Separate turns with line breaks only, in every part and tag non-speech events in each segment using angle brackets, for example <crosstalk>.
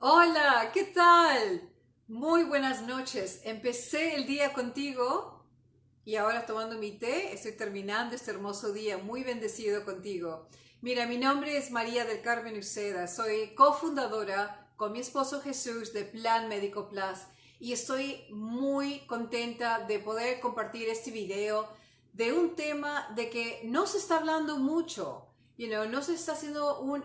Hola, ¿qué tal? Muy buenas noches. Empecé el día contigo y ahora tomando mi té, estoy terminando este hermoso día muy bendecido contigo. Mira, mi nombre es María del Carmen Uceda, soy cofundadora con mi esposo Jesús de Plan Médico Plus y estoy muy contenta de poder compartir este video de un tema de que no se está hablando mucho, you know, no se está haciendo un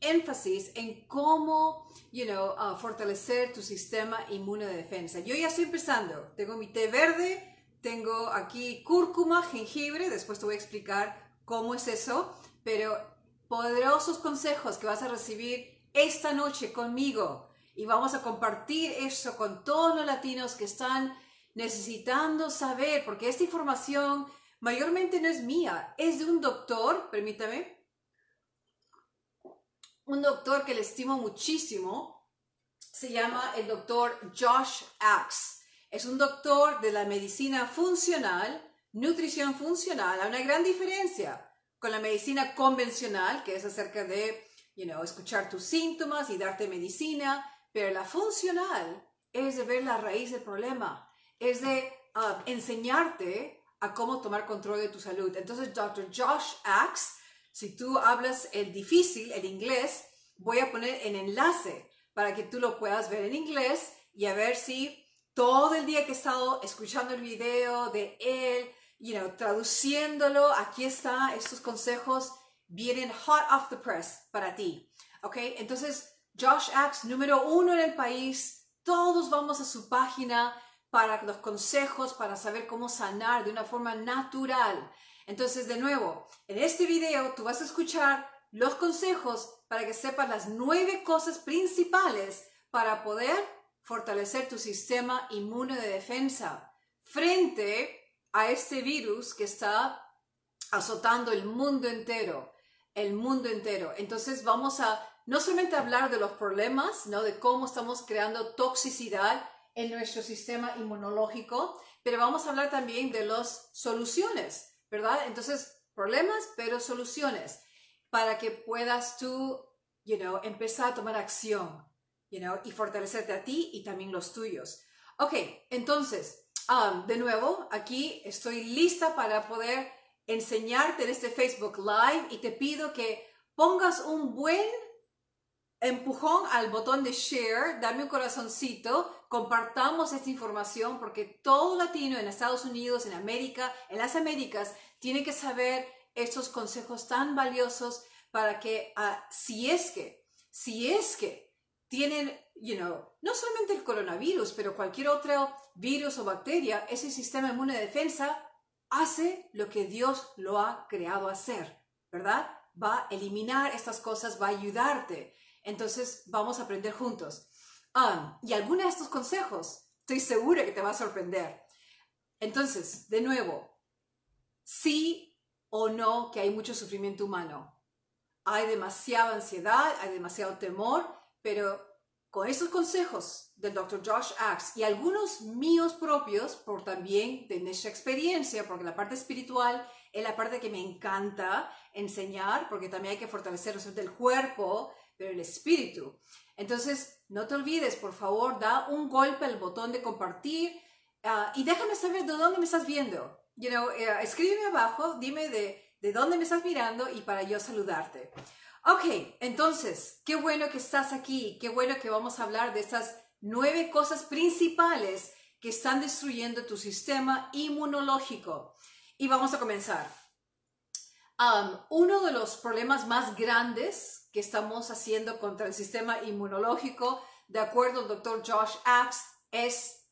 énfasis en cómo, you know, uh, fortalecer tu sistema inmune de defensa. Yo ya estoy empezando. Tengo mi té verde, tengo aquí cúrcuma, jengibre, después te voy a explicar cómo es eso, pero poderosos consejos que vas a recibir esta noche conmigo y vamos a compartir eso con todos los latinos que están necesitando saber, porque esta información mayormente no es mía, es de un doctor, permítame, un doctor que le estimo muchísimo, se llama el doctor Josh Axe. Es un doctor de la medicina funcional, nutrición funcional. Hay una gran diferencia con la medicina convencional, que es acerca de, you know, escuchar tus síntomas y darte medicina, pero la funcional es de ver la raíz del problema, es de uh, enseñarte a cómo tomar control de tu salud. Entonces, Dr. Josh Axe si tú hablas el difícil, el inglés, voy a poner el enlace para que tú lo puedas ver en inglés y a ver si todo el día que he estado escuchando el video de él, you know, traduciéndolo, aquí está, estos consejos vienen hot off the press para ti. ¿Ok? Entonces, Josh Axe, número uno en el país, todos vamos a su página para los consejos, para saber cómo sanar de una forma natural. Entonces, de nuevo, en este video tú vas a escuchar los consejos para que sepas las nueve cosas principales para poder fortalecer tu sistema inmune de defensa frente a este virus que está azotando el mundo entero, el mundo entero. Entonces vamos a no solamente hablar de los problemas, ¿no? de cómo estamos creando toxicidad en nuestro sistema inmunológico, pero vamos a hablar también de las soluciones ¿verdad? Entonces, problemas, pero soluciones para que puedas tú, you know, empezar a tomar acción, you know, y fortalecerte a ti y también los tuyos. Ok, entonces, um, de nuevo, aquí estoy lista para poder enseñarte en este Facebook Live y te pido que pongas un buen empujón al botón de share, dame un corazoncito, compartamos esta información porque todo latino en Estados Unidos, en América, en las Américas, tiene que saber estos consejos tan valiosos para que ah, si es que, si es que tienen, you know, no solamente el coronavirus, pero cualquier otro virus o bacteria, ese sistema inmune de defensa hace lo que Dios lo ha creado hacer, ¿verdad? Va a eliminar estas cosas, va a ayudarte. Entonces vamos a aprender juntos. Um, y algunos de estos consejos, estoy segura que te va a sorprender. Entonces, de nuevo, sí o no que hay mucho sufrimiento humano. Hay demasiada ansiedad, hay demasiado temor, pero con estos consejos del Dr. Josh Axe y algunos míos propios, por también de nuestra experiencia, porque la parte espiritual es la parte que me encanta enseñar, porque también hay que fortalecer el cuerpo, pero el espíritu. Entonces, no te olvides, por favor, da un golpe al botón de compartir ah, y déjame saber de dónde me estás viendo. You know, uh, escríbeme abajo, dime de, de dónde me estás mirando y para yo saludarte. Ok, entonces, qué bueno que estás aquí, qué bueno que vamos a hablar de estas nueve cosas principales que están destruyendo tu sistema inmunológico. Y vamos a comenzar. Uno de los problemas más grandes que estamos haciendo contra el sistema inmunológico, de acuerdo al doctor Josh Axe, es,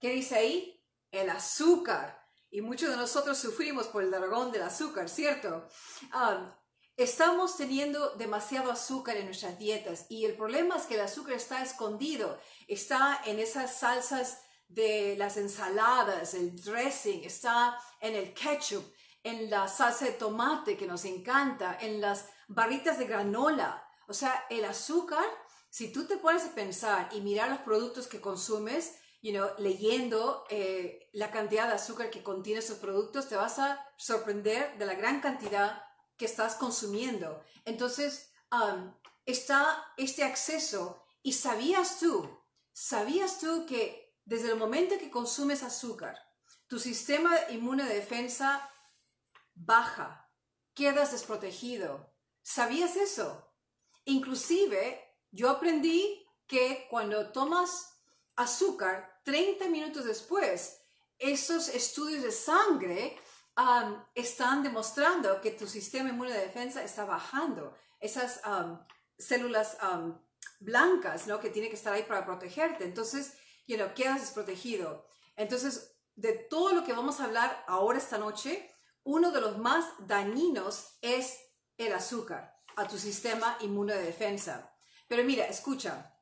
¿qué dice ahí? El azúcar. Y muchos de nosotros sufrimos por el dragón del azúcar, ¿cierto? Estamos teniendo demasiado azúcar en nuestras dietas y el problema es que el azúcar está escondido, está en esas salsas de las ensaladas, el dressing, está en el ketchup, en la salsa de tomate que nos encanta, en las barritas de granola. O sea, el azúcar, si tú te pones a pensar y mirar los productos que consumes, you know, leyendo eh, la cantidad de azúcar que contiene esos productos, te vas a sorprender de la gran cantidad que estás consumiendo. Entonces, um, está este acceso Y sabías tú, sabías tú que desde el momento que consumes azúcar, tu sistema inmune de defensa baja, quedas desprotegido. ¿Sabías eso? Inclusive, yo aprendí que cuando tomas azúcar, 30 minutos después, esos estudios de sangre están demostrando que tu sistema inmune de defensa está bajando. Esas células blancas, ¿no? Que tiene que estar ahí para protegerte. Entonces, you know, quedas desprotegido. Entonces, de todo lo que vamos a hablar ahora esta noche, uno de los más dañinos es el azúcar a tu sistema inmune de defensa. Pero mira, escucha,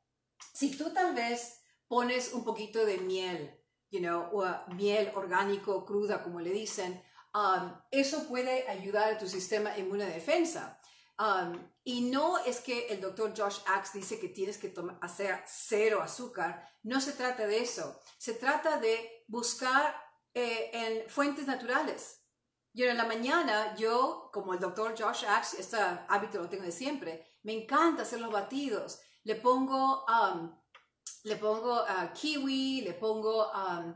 si tú tal vez pones un poquito de miel, you know, o miel orgánico cruda, como le dicen, um, eso puede ayudar a tu sistema inmune de defensa. Um, y no es que el doctor Josh Axe dice que tienes que hacer cero azúcar, no se trata de eso, se trata de buscar eh, en fuentes naturales. Yo en la mañana, yo, como el doctor Josh Axe, este hábito lo tengo de siempre, me encanta hacer los batidos. Le pongo, um, le pongo uh, kiwi, le pongo um,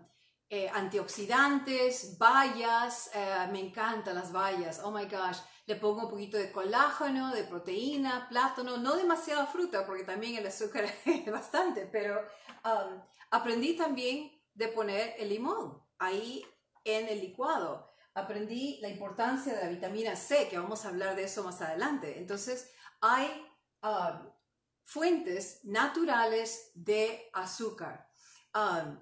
eh, antioxidantes, bayas, eh, me encantan las bayas, oh my gosh le pongo un poquito de colágeno, de proteína, plátano, no demasiada fruta porque también el azúcar <laughs> es bastante, pero um, aprendí también de poner el limón ahí en el licuado. Aprendí la importancia de la vitamina C, que vamos a hablar de eso más adelante. Entonces, hay um, fuentes naturales de azúcar. Um,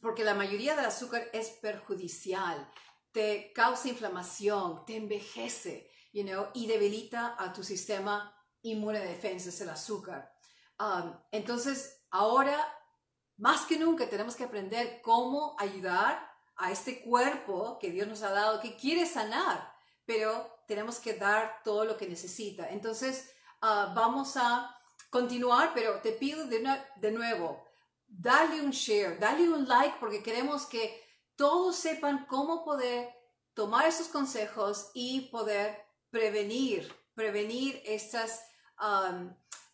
porque la mayoría del azúcar es perjudicial te causa inflamación, te envejece, you know, y debilita a tu sistema inmune de defensa, es el azúcar. Um, entonces, ahora, más que nunca, tenemos que aprender cómo ayudar a este cuerpo que Dios nos ha dado, que quiere sanar, pero tenemos que dar todo lo que necesita. Entonces, uh, vamos a continuar, pero te pido de, de nuevo, dale un share, dale un like, porque queremos que todos sepan cómo poder tomar esos consejos y poder prevenir, prevenir estos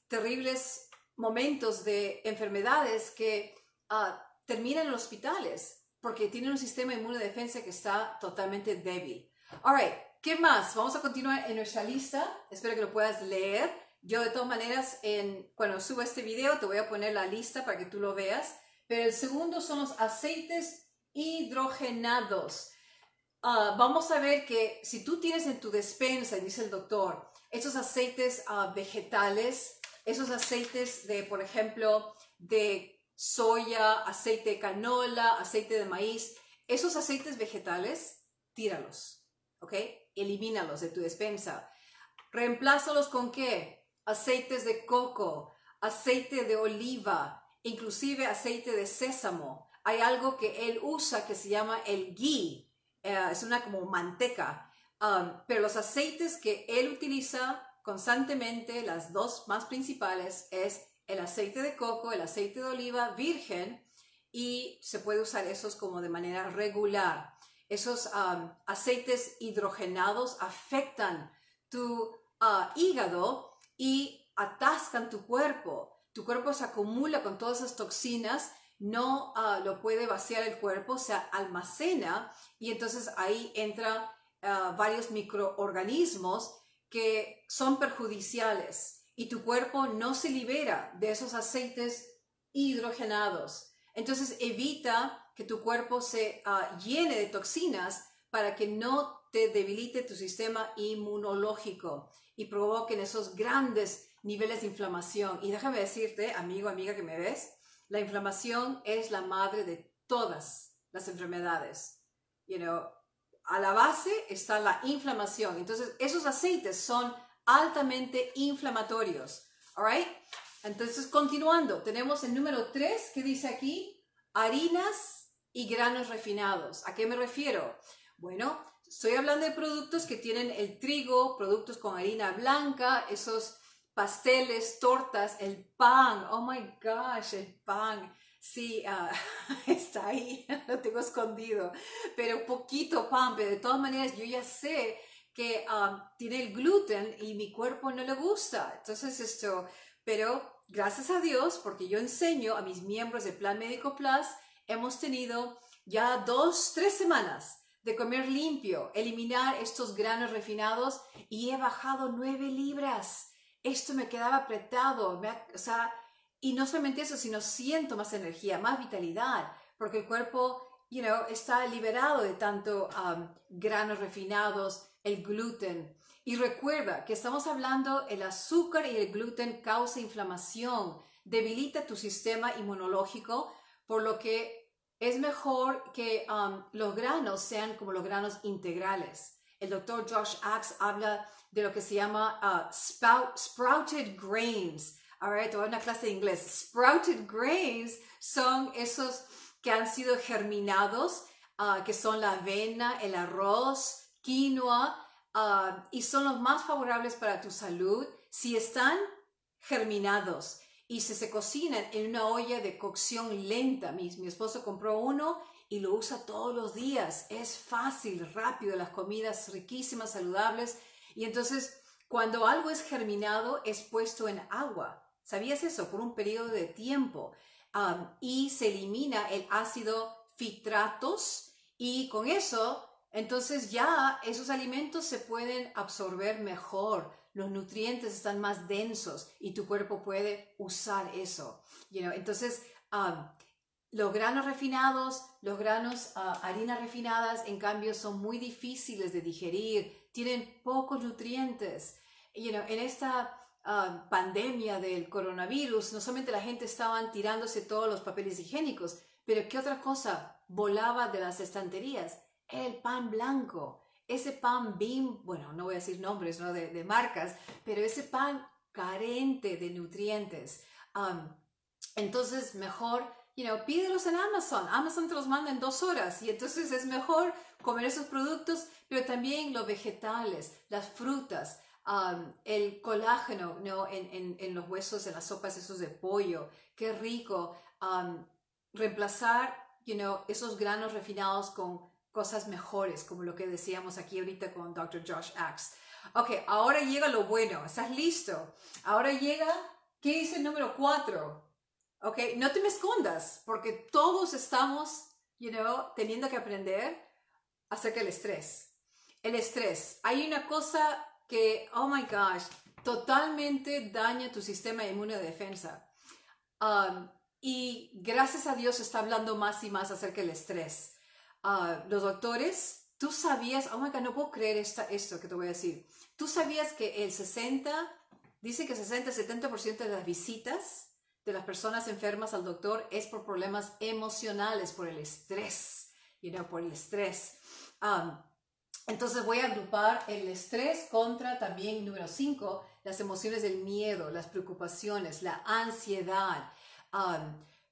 terribles momentos de enfermedades que ah, terminan en hospitales porque tienen un sistema inmune de defensa que está totalmente débil. Alright, ¿qué más? Vamos a continuar en nuestra lista. Espero que lo puedas leer. Yo de todas maneras, en, cuando suba este video te voy a poner la lista para que tú lo veas. Pero el segundo son los aceites hidrogenados. Ah, vamos a ver que si tú tienes en tu despensa, dice el doctor, esos aceites ah, vegetales, esos aceites de, por ejemplo, de soya, aceite de canola, aceite de maíz, esos aceites vegetales, tíralos, ¿ok? Elimínalos de tu despensa. Reemplázalos con qué? Aceites de coco, aceite de oliva, inclusive aceite de sésamo hay algo que él usa que se llama el ghee, eh, es una como manteca, um, pero los aceites que él utiliza constantemente, las dos más principales, es el aceite de coco, el aceite de oliva virgen, y se puede usar esos como de manera regular. Esos um, aceites hidrogenados afectan tu uh, hígado y atascan tu cuerpo. Tu cuerpo se acumula con todas esas toxinas no ah, lo puede vaciar el cuerpo, se almacena y entonces ahí entra ah, varios microorganismos que son perjudiciales y tu cuerpo no se libera de esos aceites hidrogenados. Entonces evita que tu cuerpo se ah, llene de toxinas para que no te debilite tu sistema inmunológico y provoquen esos grandes niveles de inflamación. Y déjame decirte, amigo, amiga que me ves, la inflamación es la madre de todas las enfermedades. You know, a la base está la inflamación. Entonces, esos aceites son altamente inflamatorios. All Entonces, continuando, tenemos el número 3 que dice aquí, harinas y granos refinados. ¿A qué me refiero? Bueno, estoy hablando de productos que tienen el trigo, productos con harina blanca, esos pasteles, tortas, el pan, oh my gosh, el pan. Sí, ah, <laughs> está ahí, <laughs> lo tengo escondido, pero poquito pan, pero de todas maneras yo ya sé que ah, tiene el gluten y mi cuerpo no le gusta. Entonces esto, pero gracias a Dios, porque yo enseño a mis miembros de Plan Médico Plus, hemos tenido ya dos, tres semanas de comer limpio, eliminar estos granos refinados y he bajado nueve libras. Esto me quedaba apretado, o sea, y no solamente eso, sino siento más energía, más vitalidad, porque el cuerpo, you know, está liberado de tanto um, granos refinados, el gluten. Y recuerda que estamos hablando, el azúcar y el gluten causa inflamación, debilita tu sistema inmunológico, por lo que es mejor que um, los granos sean como los granos integrales. El doctor Josh Axe habla de lo que se llama uh, sprouted grains. Ahora te voy a una clase de inglés. Sprouted grains son esos que han sido germinados, uh, que son la avena, el arroz, quinoa, uh, y son los más favorables para tu salud si están germinados y si se cocinan en una olla de cocción lenta. Mi, esposo compró uno y lo usa todos los días. Es fácil, rápido, las comidas riquísimas, saludables. Y entonces, cuando algo es germinado, es puesto en agua. ¿Sabías eso? Por un periodo de tiempo. y se elimina el ácido fitratos y con eso, entonces ya esos alimentos se pueden absorber mejor. Los nutrientes están más densos y tu cuerpo puede usar eso. Entonces, los granos refinados, los granos, uh, harinas refinadas, en cambio, son muy difíciles de digerir, tienen pocos nutrientes. You en esta uh, pandemia del coronavirus, no solamente la gente estaban tirándose todos los papeles higiénicos, pero ¿qué otra cosa volaba de las estanterías? El pan blanco. Ese pan BIM, bueno, no voy a decir nombres ¿no? de, marcas, pero ese pan carente de nutrientes. Um, entonces, mejor you know, pídelos en Amazon. Amazon te los manda en dos horas y entonces es mejor comer esos productos, pero también los vegetales, las frutas, um, el colágeno ¿no? en, en, los huesos, en las sopas esos de pollo. Qué rico. Um, reemplazar you know, esos granos refinados con cosas mejores, como lo que decíamos aquí ahorita con Dr. Josh Axe. Ok, ahora llega lo bueno. ¿Estás listo? Ahora llega, ¿qué dice el número cuatro? ¿ok? No te me escondas, porque todos estamos, you know, teniendo que aprender acerca del estrés. El estrés. Hay una cosa que, oh my gosh, totalmente daña tu sistema inmune de defensa. Um, y gracias a Dios está hablando más y más acerca del estrés. Uh, los doctores, tú sabías, oh my God, no puedo creer esta, esto que te voy a decir. Tú sabías que el 60, dice que 60-70% de las visitas de las personas enfermas al doctor es por problemas emocionales, por el estrés, you know, por el estrés. Entonces voy a agrupar el estrés contra también número 5, las emociones del miedo, las preocupaciones, la ansiedad.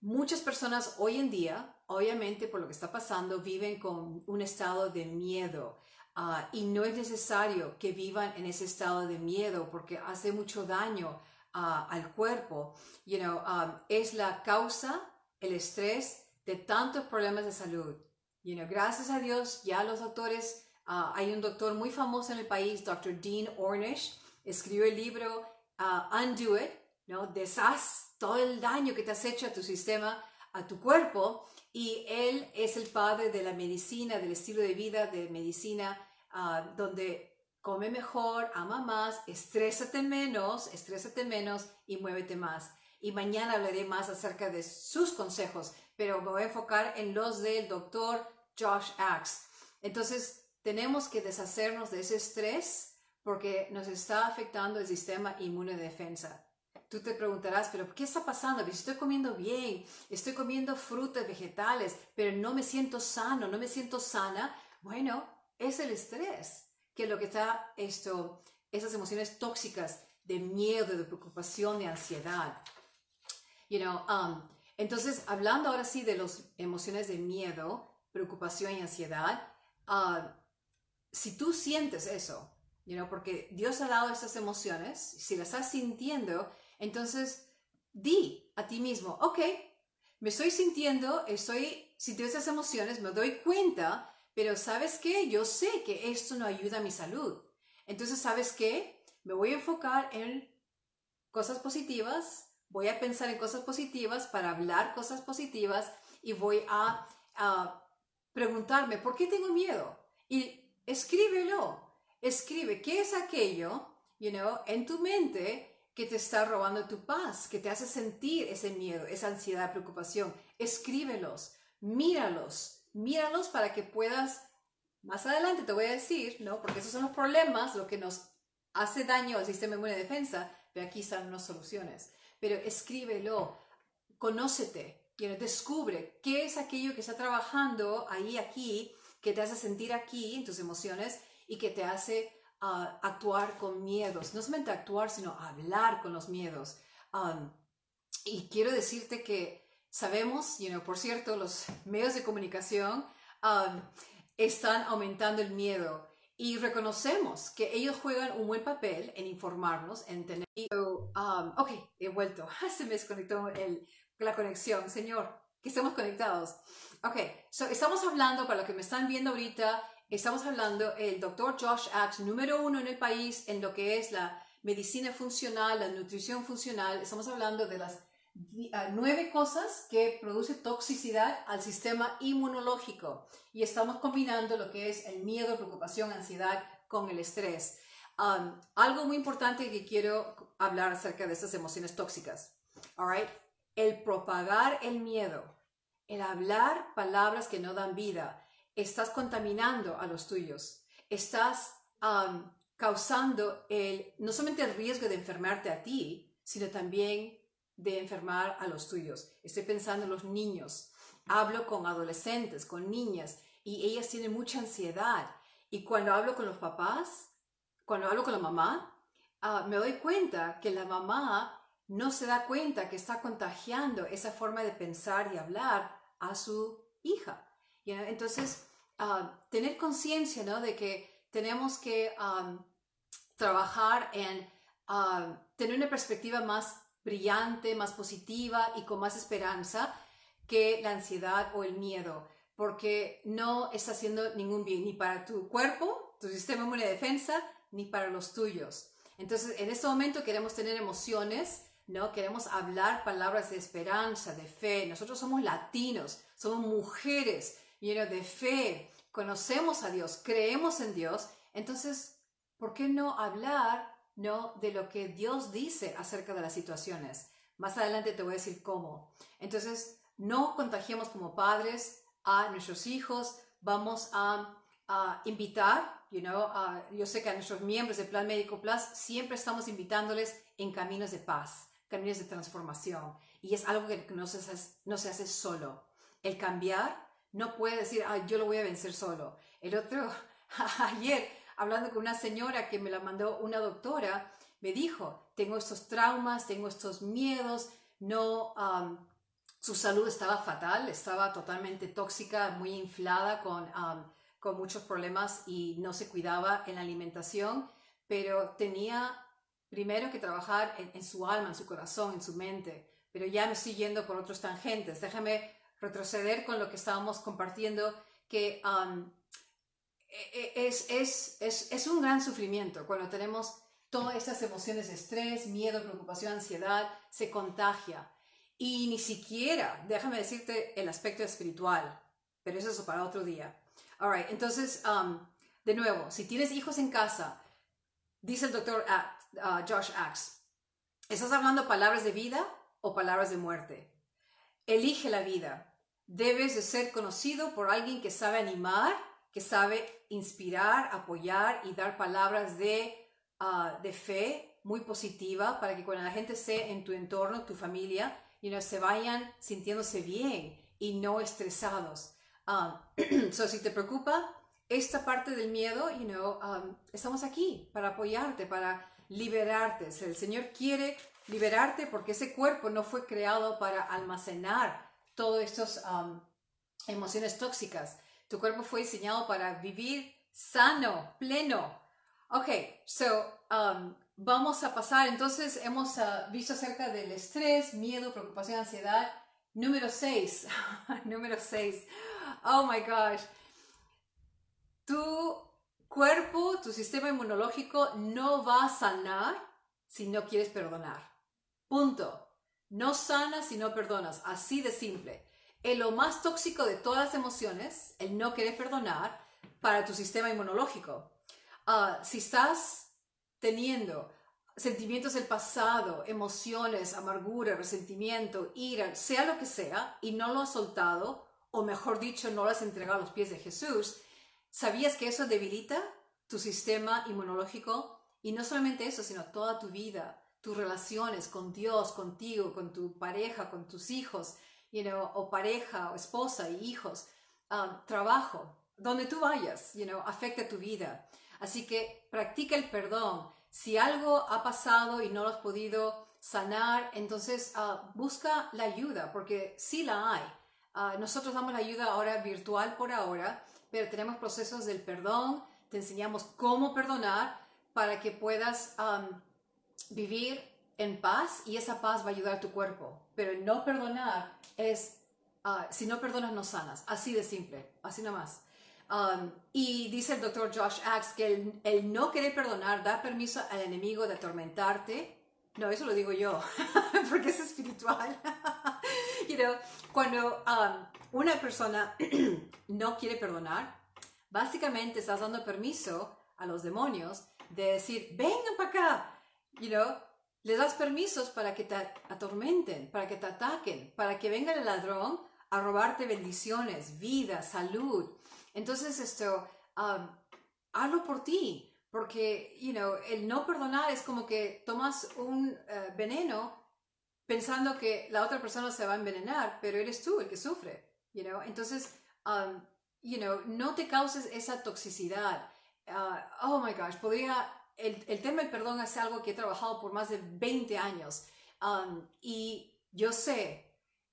Muchas personas hoy en día, obviamente por lo que está pasando, viven con un estado de miedo. Uh, y no es necesario que vivan en ese estado de miedo porque hace mucho daño al cuerpo, you know, um, es la causa, el estrés de tantos problemas de salud. You know, gracias a Dios, ya los doctores, uh, hay un doctor muy famoso en el país, Dr. Dean Ornish, escribió el libro Undo It, ¿no? Deshaz todo el daño que te has hecho a tu sistema, a tu cuerpo, y él es el padre de la medicina, del estilo de vida de medicina, uh, donde come mejor, ama más, estrésate menos, estrésate menos y muévete más. Y mañana hablaré más acerca de sus consejos, pero me voy a enfocar en los del doctor Josh Axe. Entonces, tenemos que deshacernos de ese estrés porque nos está afectando el sistema inmune de defensa. Tú te preguntarás, pero ¿qué está pasando? Estoy comiendo bien, estoy comiendo frutas, vegetales, pero no me siento sano, no me siento sana. Bueno, es el estrés que lo que está esto, esas emociones tóxicas de miedo, de preocupación, de ansiedad. You know, um, entonces, hablando ahora sí de las emociones de miedo, preocupación y ansiedad, uh, si tú sientes eso, you know, porque Dios ha dado esas emociones, si las estás sintiendo, entonces di a ti mismo, ok, me estoy sintiendo, estoy sintiendo esas emociones, me doy cuenta pero ¿sabes qué? Yo sé que esto no ayuda a mi salud. Entonces, ¿sabes qué? Me voy a enfocar en cosas positivas, voy a pensar en cosas positivas para hablar cosas positivas y voy a, preguntarme, ¿por qué tengo miedo? Y escríbelo, escribe, ¿qué es aquello, you know, en tu mente que te está robando tu paz, que te hace sentir ese miedo, esa ansiedad, preocupación? Escríbelos, míralos, míralos para que puedas, más adelante te voy a decir, ¿no? Porque esos son los problemas, lo que nos hace daño al sistema inmune de defensa, pero aquí están unas soluciones. Pero escríbelo, conócete, descubre qué es aquello que está trabajando ahí, aquí, que te hace sentir aquí en tus emociones y que te hace ah, actuar con miedos. No solamente actuar, sino hablar con los miedos. Um, y quiero decirte que sabemos, you por cierto, los medios de comunicación um, están aumentando el miedo y reconocemos que ellos juegan un buen papel en informarnos, en tener... Um, ok, he vuelto. <laughs> Se me desconectó el, la conexión. Señor, que estemos conectados. Ok, so estamos hablando, para los que me están viendo ahorita, estamos hablando el doctor Josh Axe, número uno en el país en lo que es la medicina funcional, la nutrición funcional. Estamos hablando de las ah, nueve cosas que produce toxicidad al sistema inmunológico y estamos combinando lo que es el miedo, preocupación, ansiedad con el estrés. Um, algo muy importante que quiero hablar acerca de estas emociones tóxicas. All el propagar el miedo, el hablar palabras que no dan vida, estás contaminando a los tuyos, estás causando el, no solamente el riesgo de enfermarte a ti, sino también de enfermar a los tuyos. Estoy pensando en los niños. Hablo con adolescentes, con niñas, y ellas tienen mucha ansiedad. Y cuando hablo con los papás, cuando hablo con la mamá, ah, me doy cuenta que la mamá no se da cuenta que está contagiando esa forma de pensar y hablar a su hija. Entonces, ah, tener conciencia ¿no? de que tenemos que trabajar en ah, tener una perspectiva más brillante, más positiva y con más esperanza que la ansiedad o el miedo, porque no está haciendo ningún bien ni para tu cuerpo, tu sistema inmune de defensa, ni para los tuyos. Entonces, en este momento queremos tener emociones ¿no? Queremos hablar palabras de esperanza, de fe. Nosotros somos latinos, somos mujeres de fe, conocemos a Dios, creemos en Dios. Entonces, ¿por qué no hablar, no, de lo que Dios dice acerca de las situaciones? Más adelante te voy a decir cómo. Entonces, no contagiemos como padres a nuestros hijos. Vamos a, invitar, you know, yo sé que a nuestros miembros de Plan Médico Plus siempre estamos invitándoles en caminos de paz caminos de transformación. Y es algo que no se, no se hace solo. El cambiar no puede decir, ah, yo lo voy a vencer solo. El otro, <laughs> ayer, hablando con una señora que me la mandó una doctora, me dijo, tengo estos traumas, tengo estos miedos, no, su salud estaba fatal, estaba totalmente tóxica, muy inflada con, con muchos problemas y no se cuidaba en la alimentación, pero tenía primero que trabajar en, su alma, en su corazón, en su mente, pero ya me estoy yendo por otros tangentes. Déjame retroceder con lo que estábamos compartiendo, que um, e, e, es, es, es, es un gran sufrimiento cuando tenemos todas estas emociones estrés, miedo, preocupación, ansiedad, se contagia. Y ni siquiera, déjame decirte el aspecto espiritual, pero eso es para otro día. All entonces, um, de nuevo, si tienes hijos en casa, dice el doctor Josh Axe. ¿Estás hablando palabras de vida o palabras de muerte? Elige la vida. Debes de ser conocido por alguien que sabe animar, que sabe inspirar, apoyar y dar palabras de, ah, de fe muy positiva para que cuando la gente esté en tu entorno, tu familia, y no se vayan sintiéndose bien y no estresados. Uh, <clears throat> so, si te preocupa esta parte del miedo, you know, um, estamos aquí para apoyarte, para liberarte. El Señor quiere liberarte porque ese cuerpo no fue creado para almacenar todas estas um, emociones tóxicas. Tu cuerpo fue diseñado para vivir sano, pleno. Ok, so um, vamos a pasar. Entonces hemos uh, visto acerca del estrés, miedo, preocupación, ansiedad. Número 6. <laughs> Número 6. Oh my gosh. Tú cuerpo, tu sistema inmunológico no va a sanar si no quieres perdonar. Punto. No sanas si no perdonas. Así de simple. Es lo más tóxico de todas las emociones, el no querer perdonar para tu sistema inmunológico. Ah, si estás teniendo sentimientos del pasado, emociones, amargura, resentimiento, ira, sea lo que sea, y no lo has soltado, o mejor dicho, no lo has entregado a los pies de Jesús, ¿sabías que eso debilita tu sistema inmunológico? Y no solamente eso, sino toda tu vida, tus relaciones con Dios, contigo, con tu pareja, con tus hijos, you know, o pareja, o esposa y hijos, um, trabajo, donde tú vayas, you know, afecta tu vida. Así que practica el perdón. Si algo ha pasado y no lo has podido sanar, entonces uh, busca la ayuda, porque sí la hay. Uh, nosotros damos la ayuda ahora virtual por ahora, pero tenemos procesos del perdón, te enseñamos cómo perdonar para que puedas um, vivir en paz y esa paz va a ayudar a tu cuerpo. Pero no perdonar es, uh, si no perdonas no sanas, así de simple, así nomás. Um, y dice el doctor Josh Axe que el, no querer perdonar da permiso al enemigo de atormentarte. No, eso lo digo yo, <laughs> porque es espiritual. <laughs> you know, cuando um, una persona <clears throat> no quiere perdonar, básicamente estás dando permiso a los demonios de decir, vengan para acá. You know, les das permisos para que te atormenten, para que te ataquen, para que venga el ladrón a robarte bendiciones, vida, salud, entonces, esto, um, hazlo por ti, porque, you know, el no perdonar es como que tomas un eh, veneno pensando que la otra persona se va a envenenar, pero eres tú el que sufre, you know. Entonces, um, you know, no te causes esa toxicidad. Uh, oh my gosh, podría, el, el, tema del perdón es algo que he trabajado por más de 20 años um, y yo sé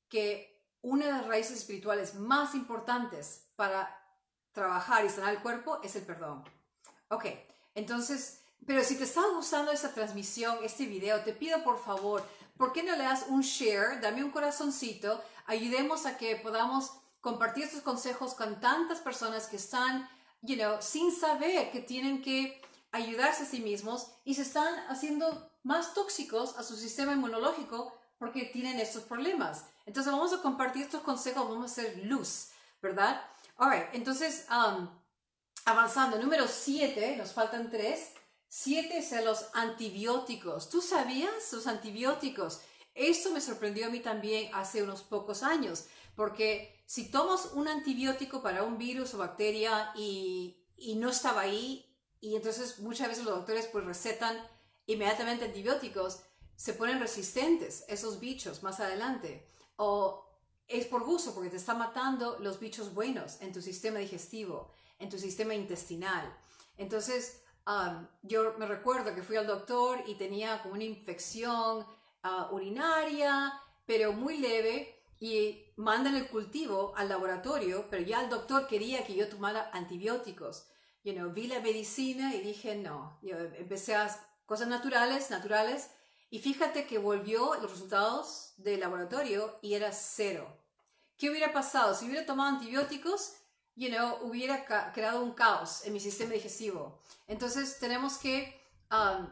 que una de las raíces espirituales más importantes para trabajar y sanar el cuerpo es el perdón. Ok, entonces, pero si te está gustando esta transmisión, este video, te pido por favor, ¿por qué no le das un share? Dame un corazoncito, ayudemos a que podamos compartir estos consejos con tantas personas que están, you know, sin saber que tienen que ayudarse a sí mismos y se están haciendo más tóxicos a su sistema inmunológico porque tienen estos problemas. Entonces vamos a compartir estos consejos, vamos a hacer luz, ¿verdad? Alright, entonces, um, avanzando, número 7, nos faltan 3. 7 son los antibióticos. ¿Tú sabías los antibióticos? Esto me sorprendió a mí también hace unos pocos años, porque si tomas un antibiótico para un virus o bacteria y, y no estaba ahí, y entonces muchas veces los doctores pues recetan inmediatamente antibióticos, se ponen resistentes esos bichos más adelante. O es por gusto, porque te está matando los bichos buenos en tu sistema digestivo, en tu sistema intestinal. Entonces, um, yo me recuerdo que fui al doctor y tenía como una infección uh, urinaria, pero muy leve, y mandan el cultivo al laboratorio, pero ya el doctor quería que yo tomara antibióticos. You know, vi la medicina y dije no. Yo empecé a cosas naturales, naturales, y fíjate que volvió los resultados del laboratorio y era cero. ¿Qué hubiera pasado? Si hubiera tomado antibióticos, you know, hubiera creado un caos en mi sistema digestivo. Entonces tenemos que um,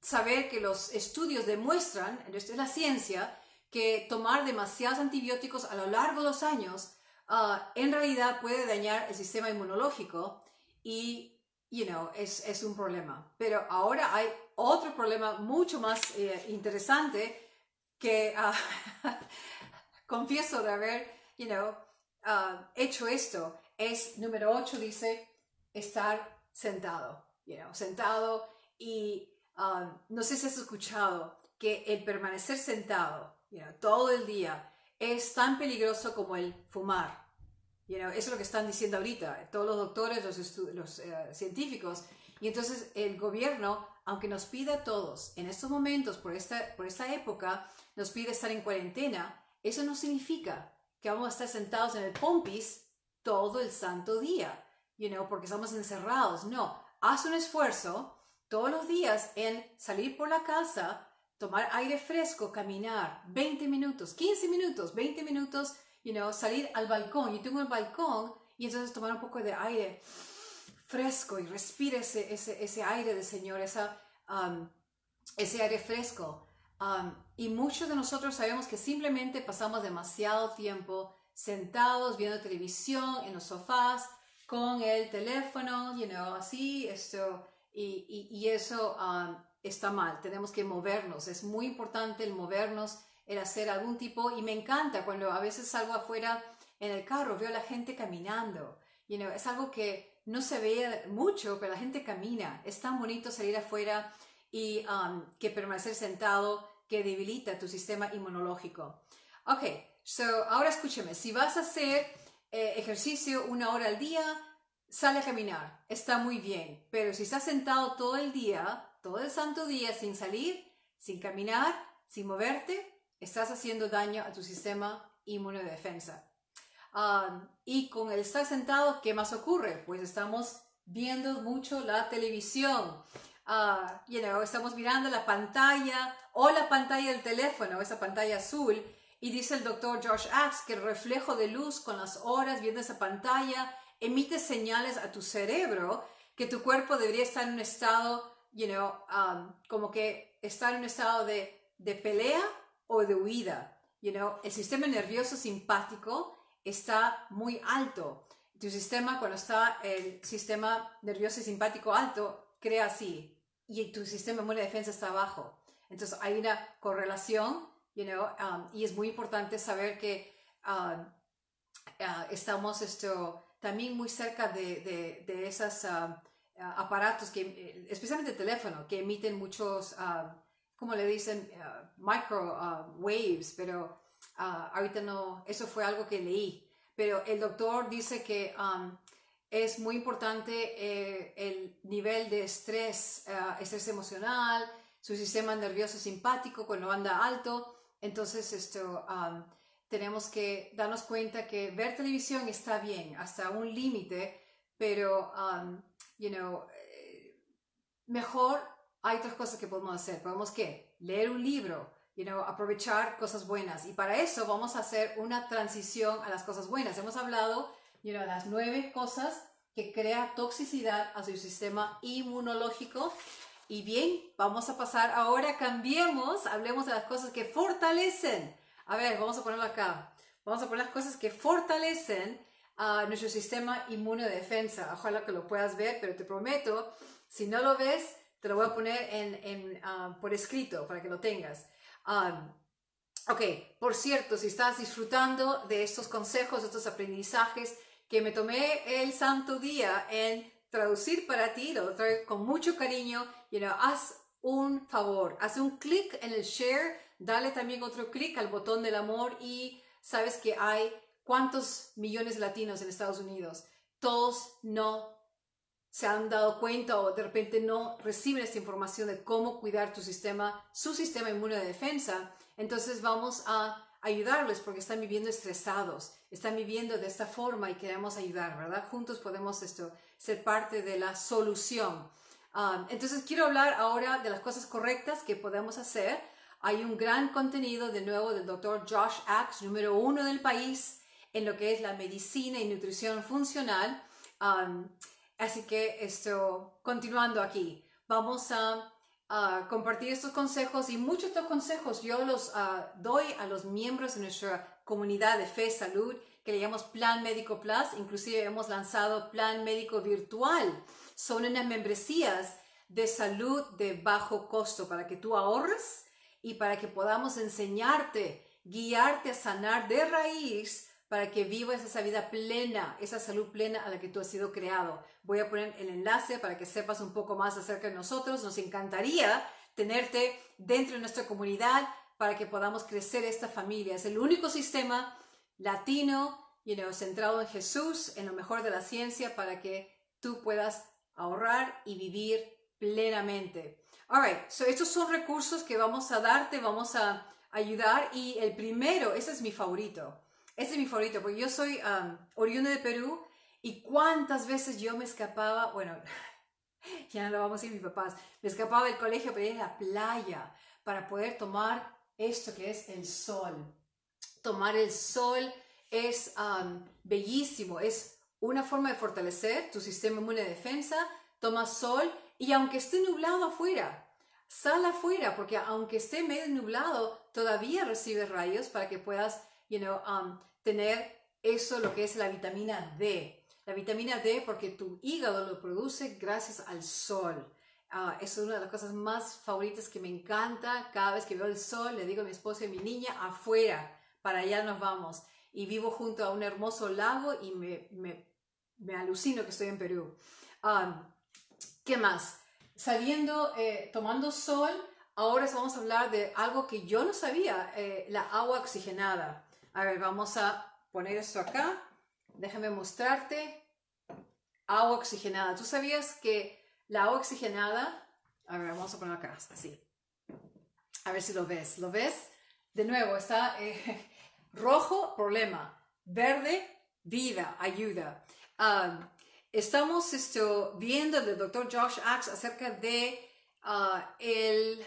saber que los estudios demuestran, esto es la ciencia, que tomar demasiados antibióticos a lo largo de los años uh, en realidad puede dañar el sistema inmunológico y, you know, es, es un problema. Pero ahora hay otro problema mucho más eh, interesante que uh, <laughs> confieso de haber, you know, uh, hecho esto, es número 8, dice, estar sentado, you know, sentado y um, no sé si has escuchado que el permanecer sentado, you know, todo el día es tan peligroso como el fumar. You know, eso es lo que están diciendo ahorita, todos los doctores, los, los uh, científicos. Y entonces el gobierno, aunque nos pida a todos en estos momentos, por esta, por esta época, nos pide estar en cuarentena, eso no significa que vamos a estar sentados en el pompis todo el santo día, you know, porque estamos encerrados. No, haz un esfuerzo todos los días en salir por la casa, tomar aire fresco, caminar 20 minutos, 15 minutos, 20 minutos, you know, salir al balcón. Yo tengo el balcón y entonces tomar un poco de aire fresco y respire ese, ese, ese aire del Señor, esa, um, ese aire fresco. Um, y muchos de nosotros sabemos que simplemente pasamos demasiado tiempo sentados viendo televisión en los sofás con el teléfono, you know, así, esto, y, y, eso um, está mal. Tenemos que movernos. Es muy importante el movernos, el hacer algún tipo, y me encanta cuando a veces salgo afuera en el carro, veo a la gente caminando. You know, es algo que no se ve mucho, pero la gente camina. Es tan bonito salir afuera y um, que permanecer sentado que debilita tu sistema inmunológico. Ok, so ahora escúchame, si vas a hacer eh, ejercicio una hora al día, sale a caminar, está muy bien, pero si estás sentado todo el día, todo el santo día sin salir, sin caminar, sin moverte, estás haciendo daño a tu sistema inmunodefensa. Um, y con el estar sentado, ¿qué más ocurre? Pues estamos viendo mucho la televisión. Uh, estamos mirando la pantalla o la pantalla del teléfono, esa pantalla azul, y dice el doctor Josh Axe que el reflejo de luz con las horas viendo esa pantalla emite señales a tu cerebro que tu cuerpo debería estar en un estado, um, como que estar en un estado de pelea o de huida. You know, el sistema nervioso simpático está muy alto. Tu sistema, cuando está el sistema nervioso simpático alto, crea así. Y tu sistema de defensa está bajo. Entonces hay una correlación, you know, um, y es muy importante saber que um, uh, estamos esto, también muy cerca de, de, esos um, uh, aparatos, que, eh, especialmente el teléfono, que emiten muchos, como le dicen, uh, micro waves, pero ahorita no, eso fue algo que leí. Pero el doctor dice que es muy importante eh, el nivel de estrés, estrés emocional, su sistema nervioso simpático cuando anda alto. Entonces, esto, um, tenemos que darnos cuenta que ver televisión está bien hasta un límite, pero, um, you know, eh, mejor hay otras cosas que podemos hacer. Podemos que leer un libro, you know, aprovechar cosas buenas. Y para eso vamos a hacer una transición a las cosas buenas. Hemos hablado, you know, las nueve cosas que crea toxicidad a su sistema inmunológico y bien, vamos a pasar ahora, cambiemos, hablemos de las cosas que fortalecen. A ver, vamos a ponerlo acá. Vamos a poner las cosas que fortalecen a nuestro sistema inmunodefensa. Ojalá que lo puedas ver, pero te prometo, si no lo ves, te lo voy a poner ah, por escrito para que lo tengas. Um, ok, por cierto, si estás disfrutando de estos consejos, estos aprendizajes que me tomé el santo día en traducir para ti, lo traigo con mucho cariño, you know, haz un favor, haz un clic en el share, dale también otro clic al botón del amor y sabes que hay cuántos millones de latinos en Estados Unidos. Todos no se han dado cuenta o de repente no reciben esta información de cómo cuidar tu sistema, su sistema inmune de defensa. Entonces vamos a ayudarles porque están viviendo estresados, están viviendo de esta forma y queremos ayudar, ¿verdad? Juntos podemos esto, ser parte de la solución. Um, entonces quiero hablar ahora de las cosas correctas que podemos hacer. Hay un gran contenido de nuevo del doctor Josh Axe, número uno del país en lo que es la medicina y nutrición funcional. Um, así que esto, continuando aquí, vamos a compartir estos consejos y muchos de estos consejos yo los uh, doy a los miembros de nuestra comunidad de fe, salud, que le llamamos Plan Médico Plus. Inclusive hemos lanzado Plan Médico Virtual. Son unas membresías de salud de bajo costo para que tú ahorres y para que podamos enseñarte, guiarte a sanar de raíz para que vivas esa vida plena, esa salud plena a la que tú has sido creado. Voy a poner el enlace para que sepas un poco más acerca de nosotros. Nos encantaría tenerte dentro de nuestra comunidad para que podamos crecer esta familia. Es el único sistema latino, you know, centrado en Jesús, en lo mejor de la ciencia, para que tú puedas ahorrar y vivir plenamente. Alright, so estos son recursos que vamos a darte, vamos a ayudar y el primero, ese es mi favorito, ese es mi favorito porque yo soy um, oriundo de Perú y cuántas veces yo me escapaba, bueno, <laughs> ya no lo vamos a decir mis papás, me escapaba del colegio para ir a la playa para poder tomar esto que es el sol. Tomar el sol es um, bellísimo, es una forma de fortalecer tu sistema inmune de defensa, toma sol y aunque esté nublado afuera, sal afuera, porque aunque esté medio nublado, todavía recibe rayos para que puedas, you know, um, tener eso, lo que es la vitamina D. La vitamina D porque tu hígado lo produce gracias al sol. Uh, es una de las cosas más favoritas que me encanta. Cada vez que veo el sol, le digo a mi esposo y a mi niña, afuera, para allá nos vamos. Y vivo junto a un hermoso lago y me, me, me alucino que estoy en Perú. ¿Qué más? Saliendo, eh, tomando sol, ahora vamos a hablar de algo que yo no sabía, eh, la agua oxigenada. A ver, vamos a poner esto acá. Déjame mostrarte. Agua oxigenada. ¿Tú sabías que la agua oxigenada, a ver, vamos a ponerlo acá, así. A ver si lo ves. ¿Lo ves? De nuevo, está eh, <laughs> rojo, problema. Verde, vida, ayuda. Um, estamos esto, viendo del doctor Josh Axe acerca de uh, el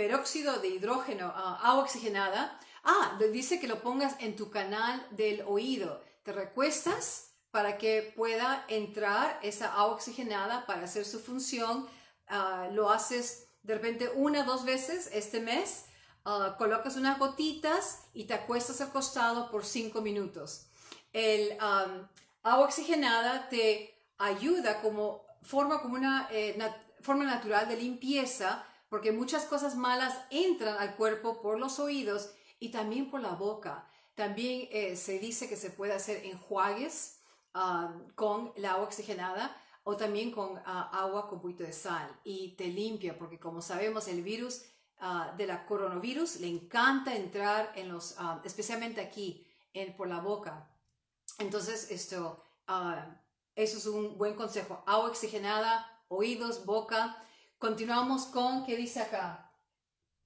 peróxido de hidrógeno, uh, agua oxigenada. Ah, dice que lo pongas en tu canal del oído. Te recuestas para que pueda entrar esa agua oxigenada para hacer su función. Ah, lo haces de repente una dos veces este mes, ah, colocas unas gotitas y te acuestas al costado por cinco minutos. El agua oxigenada te ayuda como forma como una eh, forma natural de limpieza porque muchas cosas malas entran al cuerpo por los oídos y también por la boca. También eh, se dice que se puede hacer enjuagues con la agua oxigenada o también con ah, agua con poquito de sal y te limpia porque como sabemos el virus uh, de la coronavirus le encanta entrar en los, ah, especialmente aquí en, por la boca. Entonces esto, eso es un buen consejo. Agua oxigenada, oídos, boca. Continuamos con, ¿qué dice acá?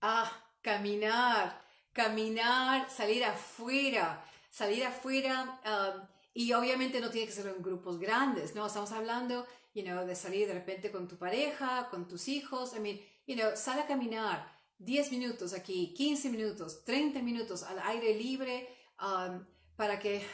Ah, caminar, caminar, salir afuera, salir afuera. Y obviamente no tiene que ser en grupos grandes, ¿no? Estamos hablando, you know, de salir de repente con tu pareja, con tus hijos. I mean, you know, sal a caminar 10 minutos aquí, 15 minutos, 30 minutos al aire libre um, para que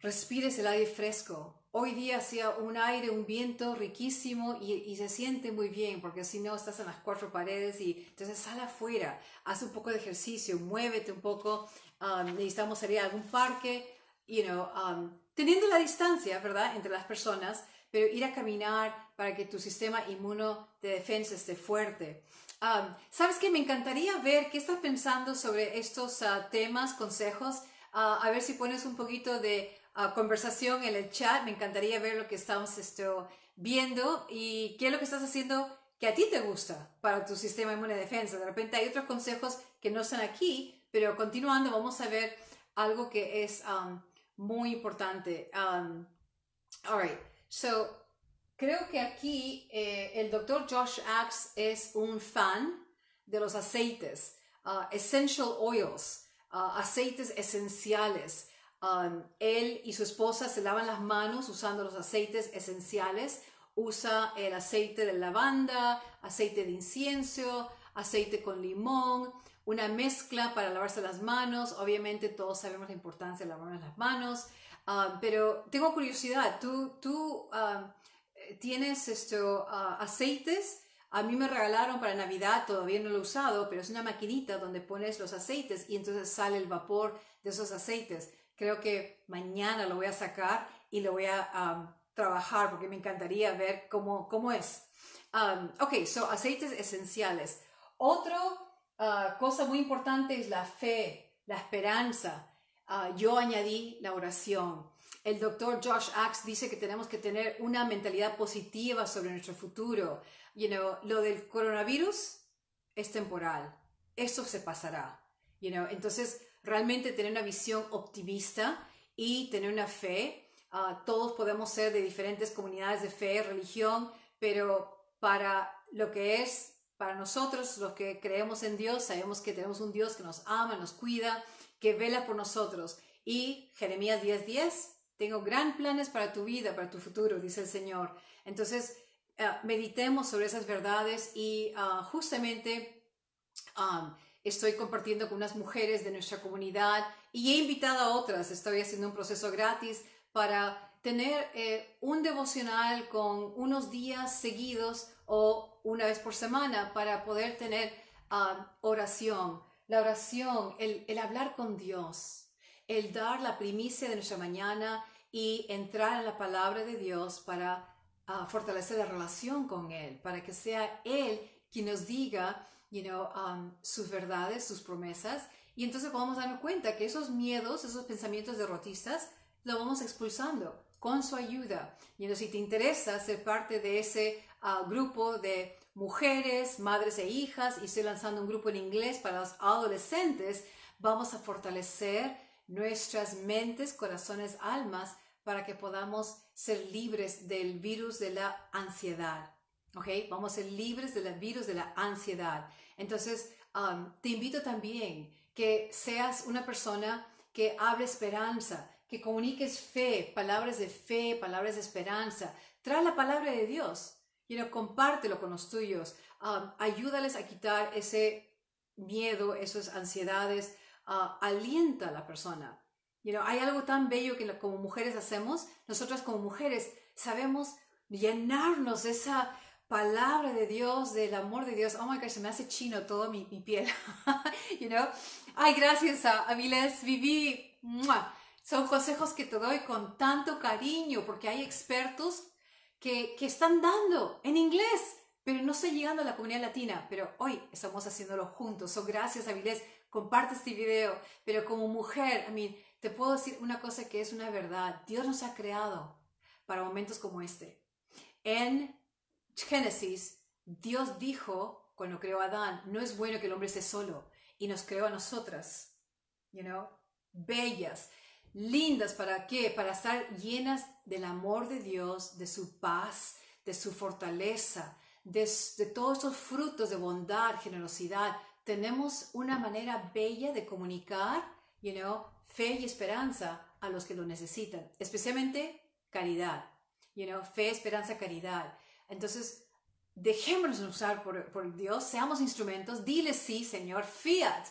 respires el aire fresco. Hoy día hacía un aire, un viento riquísimo y, se siente muy bien porque si no estás en las cuatro paredes y entonces sal afuera, haz un poco de ejercicio, muévete un poco. Um, necesitamos salir a algún parque, you um, teniendo la distancia, ¿verdad?, entre las personas, pero ir a caminar para que tu sistema inmuno de defensa esté fuerte. Um, ¿Sabes qué? Me encantaría ver qué estás pensando sobre estos uh, temas, consejos. Uh, a ver si pones un poquito de conversación en el chat. Me encantaría ver lo que estamos esto, viendo y qué es lo que estás haciendo que a ti te gusta para tu sistema inmune de defensa. De repente hay otros consejos que no están aquí, pero continuando vamos a ver algo que es um, muy importante. Um, all right, so creo que aquí eh, el doctor Josh Axe es un fan de los aceites, uh, essential oils, uh, aceites esenciales. Um, él y su esposa se lavan las manos usando los aceites esenciales. Usa el aceite de lavanda, aceite de incienso, aceite con limón, una mezcla para lavarse las manos. Obviamente todos sabemos la importancia de lavarnos las manos, ah, pero tengo curiosidad, ¿tú, tú ah, tienes esto, ah, aceites? A mí me regalaron para Navidad, todavía no lo he usado, pero es una maquinita donde pones los aceites y entonces sale el vapor de esos aceites. Creo que mañana lo voy a sacar y lo voy a trabajar porque me encantaría ver cómo, cómo es. ok, so aceites esenciales. Otro Ah, cosa muy importante es la fe, la esperanza. Ah, yo añadí la oración. El doctor Josh Axe dice que tenemos que tener una mentalidad positiva sobre nuestro futuro. You know, lo del coronavirus es temporal. Eso se pasará. You know, entonces, realmente tener una visión optimista y tener una fe. Ah, todos podemos ser de diferentes comunidades de fe, religión, pero para lo que es para nosotros, los que creemos en Dios, sabemos que tenemos un Dios que nos ama, nos cuida, que vela por nosotros. Y Jeremías 10:10, tengo gran planes para tu vida, para tu futuro, dice el Señor. Entonces, eh, meditemos sobre esas verdades y ah, justamente estoy compartiendo con unas mujeres de nuestra comunidad y he invitado a otras, estoy haciendo un proceso gratis para tener eh, un devocional con unos días seguidos o una vez por semana para poder tener um, oración. La oración, el, el hablar con Dios, el dar la primicia de nuestra mañana y entrar en la palabra de Dios para uh, fortalecer la relación con Él, para que sea Él quien nos diga you know, um, sus verdades, sus promesas. Y entonces a darnos cuenta que esos miedos, esos pensamientos derrotistas, lo vamos expulsando con su ayuda. Y entonces, si te interesa ser parte de ese uh, grupo de mujeres, madres e hijas, y estoy lanzando un grupo en inglés para los adolescentes, vamos a fortalecer nuestras mentes, corazones, almas, para que podamos ser libres del virus de la ansiedad. ¿Ok? Vamos a ser libres del virus de la ansiedad. Entonces, um, te invito también que seas una persona que hable esperanza, que comuniques fe, palabras de fe, palabras de esperanza. Trae la palabra de Dios. You know, compártelo con los tuyos. Um, ayúdales a quitar ese miedo, esas ansiedades. Uh, alienta a la persona. You know, hay algo tan bello que como mujeres hacemos. Nosotras como mujeres sabemos llenarnos de esa palabra de Dios, del amor de Dios. Oh my God, se me hace chino todo mi, mi piel. <laughs> you know? Ay, gracias a Avilés, viví. Son consejos que te doy con tanto cariño porque hay expertos que, que están dando en inglés, pero no estoy llegando a la comunidad latina. Pero hoy estamos haciéndolo juntos. So, gracias, Avilés. Comparte este video. Pero como mujer, I mean, te puedo decir una cosa que es una verdad. Dios nos ha creado para momentos como este. En Génesis, Dios dijo, cuando creó a Adán, no es bueno que el hombre esté solo, y nos creó a nosotras, you know, bellas, lindas, ¿para qué? Para estar llenas del amor de Dios, de su paz, de su fortaleza, de, de todos esos frutos de bondad, generosidad. Tenemos una manera bella de comunicar, you know, fe y esperanza a los que lo necesitan, especialmente caridad, you know, fe, esperanza, caridad. Entonces, dejémonos usar por, Dios, seamos instrumentos, dile sí, Señor, fiat,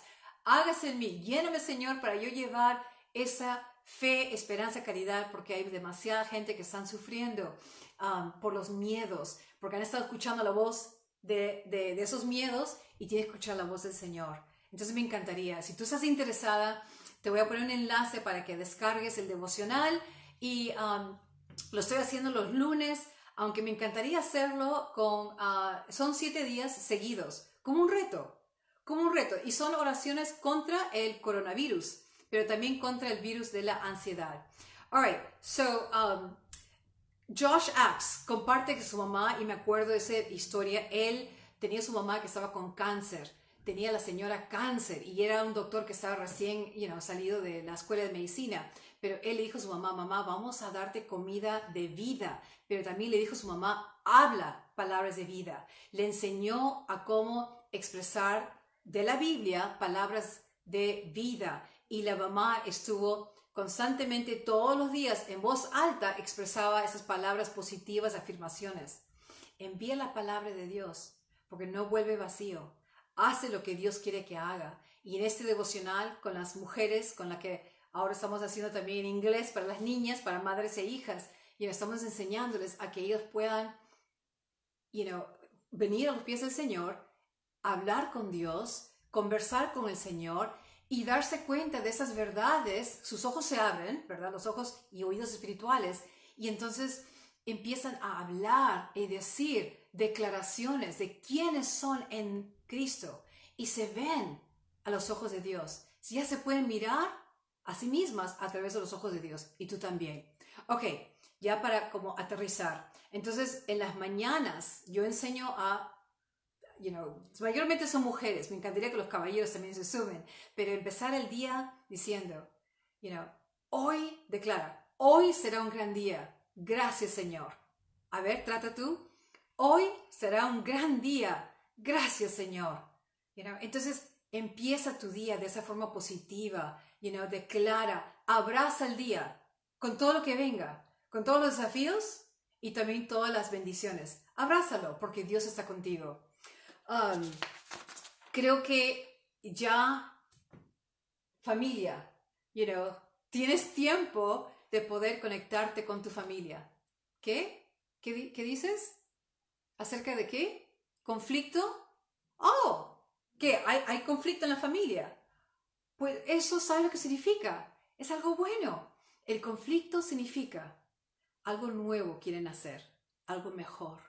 hágase en mí, lléname, Señor, para yo llevar esa fe, esperanza, caridad, porque hay demasiada gente que están sufriendo um, por los miedos, porque han estado escuchando la voz de, esos miedos y tienen que escuchar la voz del Señor. Entonces me encantaría, si tú estás interesada, te voy a poner un enlace para que descargues el devocional y um, lo estoy haciendo los lunes aunque me encantaría hacerlo con, ah, son siete días seguidos, como un reto, como un reto. Y son oraciones contra el coronavirus, pero también contra el virus de la ansiedad. All right, so um, Josh Axe comparte que su mamá, y me acuerdo de esa historia, él tenía su mamá que estaba con cáncer, tenía la señora cáncer y era un doctor que estaba recién you know, salido de la escuela de medicina. Pero él le dijo a su mamá, mamá, vamos a darte comida de vida. Pero también le dijo a su mamá, habla palabras de vida. Le enseñó a cómo expresar de la Biblia palabras de vida. Y la mamá estuvo constantemente todos los días en voz alta expresaba esas palabras positivas, afirmaciones. Envía la palabra de Dios, porque no vuelve vacío. Hace lo que Dios quiere que haga. Y en este devocional con las mujeres con las que Ahora estamos haciendo también inglés para las niñas, para madres e hijas, y estamos enseñándoles a que ellos puedan, you venir a los pies del Señor, hablar con Dios, conversar con el Señor y darse cuenta de esas verdades. Sus ojos se abren, ¿verdad? Los ojos y oídos espirituales, y entonces empiezan a hablar y decir declaraciones de quiénes son en Cristo y se ven a los ojos de Dios. Si ya se pueden mirar, a sí mismas a través de los ojos de Dios y tú también. Ok, ya para como aterrizar. Entonces, en las mañanas yo enseño a, you know, mayormente son mujeres, me encantaría que los caballeros también se sumen, pero empezar el día diciendo, you know, hoy declara, hoy será un gran día, gracias Señor. A ver, trata tú, hoy será un gran día, gracias Señor. You know, entonces, empieza tu día de esa forma positiva, you know, declara, abraza el día con todo lo que venga, con todos los desafíos y también todas las bendiciones. Abrázalo porque Dios está contigo. Um, creo que ya familia, you know, tienes tiempo de poder conectarte con tu familia. ¿Qué? ¿Qué, qué dices? ¿Acerca de qué? ¿Conflicto? Oh, ¿qué? ¿Hay, hay conflicto en la familia? Pues eso sabe lo que significa. Es algo bueno. El conflicto significa algo nuevo quieren hacer, algo mejor.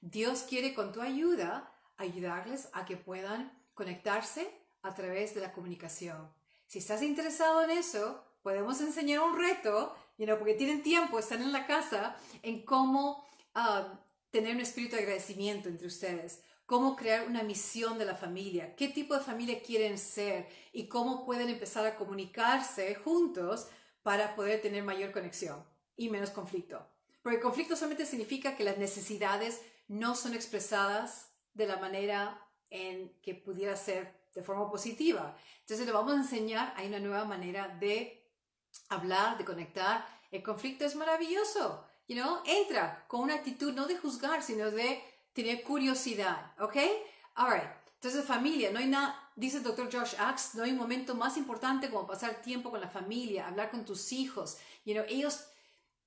Dios quiere con tu ayuda ayudarles a que puedan conectarse a través de la comunicación. Si estás interesado en eso, podemos enseñar un reto, you porque tienen tiempo, están en la casa, en cómo um, tener un espíritu de agradecimiento entre ustedes, cómo crear una misión de la familia, qué tipo de familia quieren ser y cómo pueden empezar a comunicarse juntos para poder tener mayor conexión y menos conflicto. Porque conflicto solamente significa que las necesidades no son expresadas de la manera en que pudiera ser de forma positiva. Entonces le vamos a enseñar, hay una nueva manera de hablar, de conectar. El conflicto es maravilloso, you know? Entra con una actitud no de juzgar, sino de tener curiosidad, ¿ok? All right. Entonces, familia, no hay nada, dice el doctor Josh Axe, no hay un momento más importante como pasar tiempo con la familia, hablar con tus hijos. You know, ellos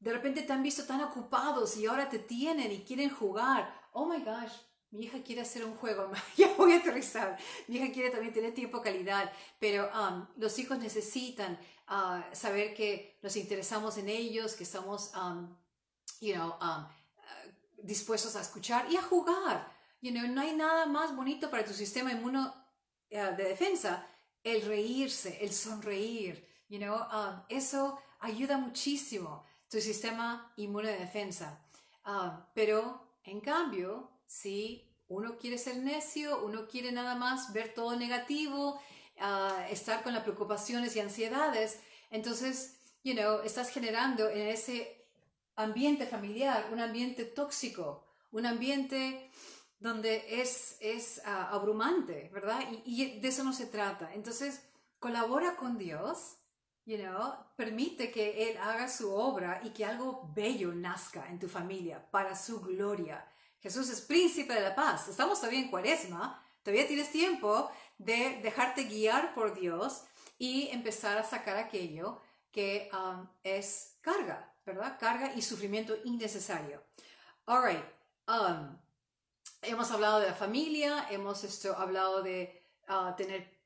de repente te han visto tan ocupados y ahora te tienen y quieren jugar. Oh my gosh, mi hija quiere hacer un juego, <laughs> ya voy a aterrizar. Mi hija quiere también tener tiempo calidad, pero um, los hijos necesitan uh, saber que nos interesamos en ellos, que estamos, um, you know, um, dispuestos a escuchar y a jugar. You know, no hay nada más bonito para tu sistema inmuno uh, de defensa el reírse, el sonreír. You know, eso ayuda muchísimo tu sistema inmune de defensa. pero en cambio, si uno quiere ser necio, uno quiere nada más ver todo negativo, uh, estar con las preocupaciones y ansiedades, entonces, you know, estás generando en ese ambiente familiar un ambiente tóxico, un ambiente donde es, es uh, abrumante, ¿verdad? Y, de eso no se trata. Entonces, colabora con Dios, you know, permite que Él haga su obra y que algo bello nazca en tu familia para su gloria. Jesús es príncipe de la paz. Estamos todavía en cuaresma. Todavía tienes tiempo de dejarte guiar por Dios y empezar a sacar aquello que um, es carga, ¿verdad? Carga y sufrimiento innecesario. All right. Um, hemos hablado de la familia, hemos esto, hablado de uh, tener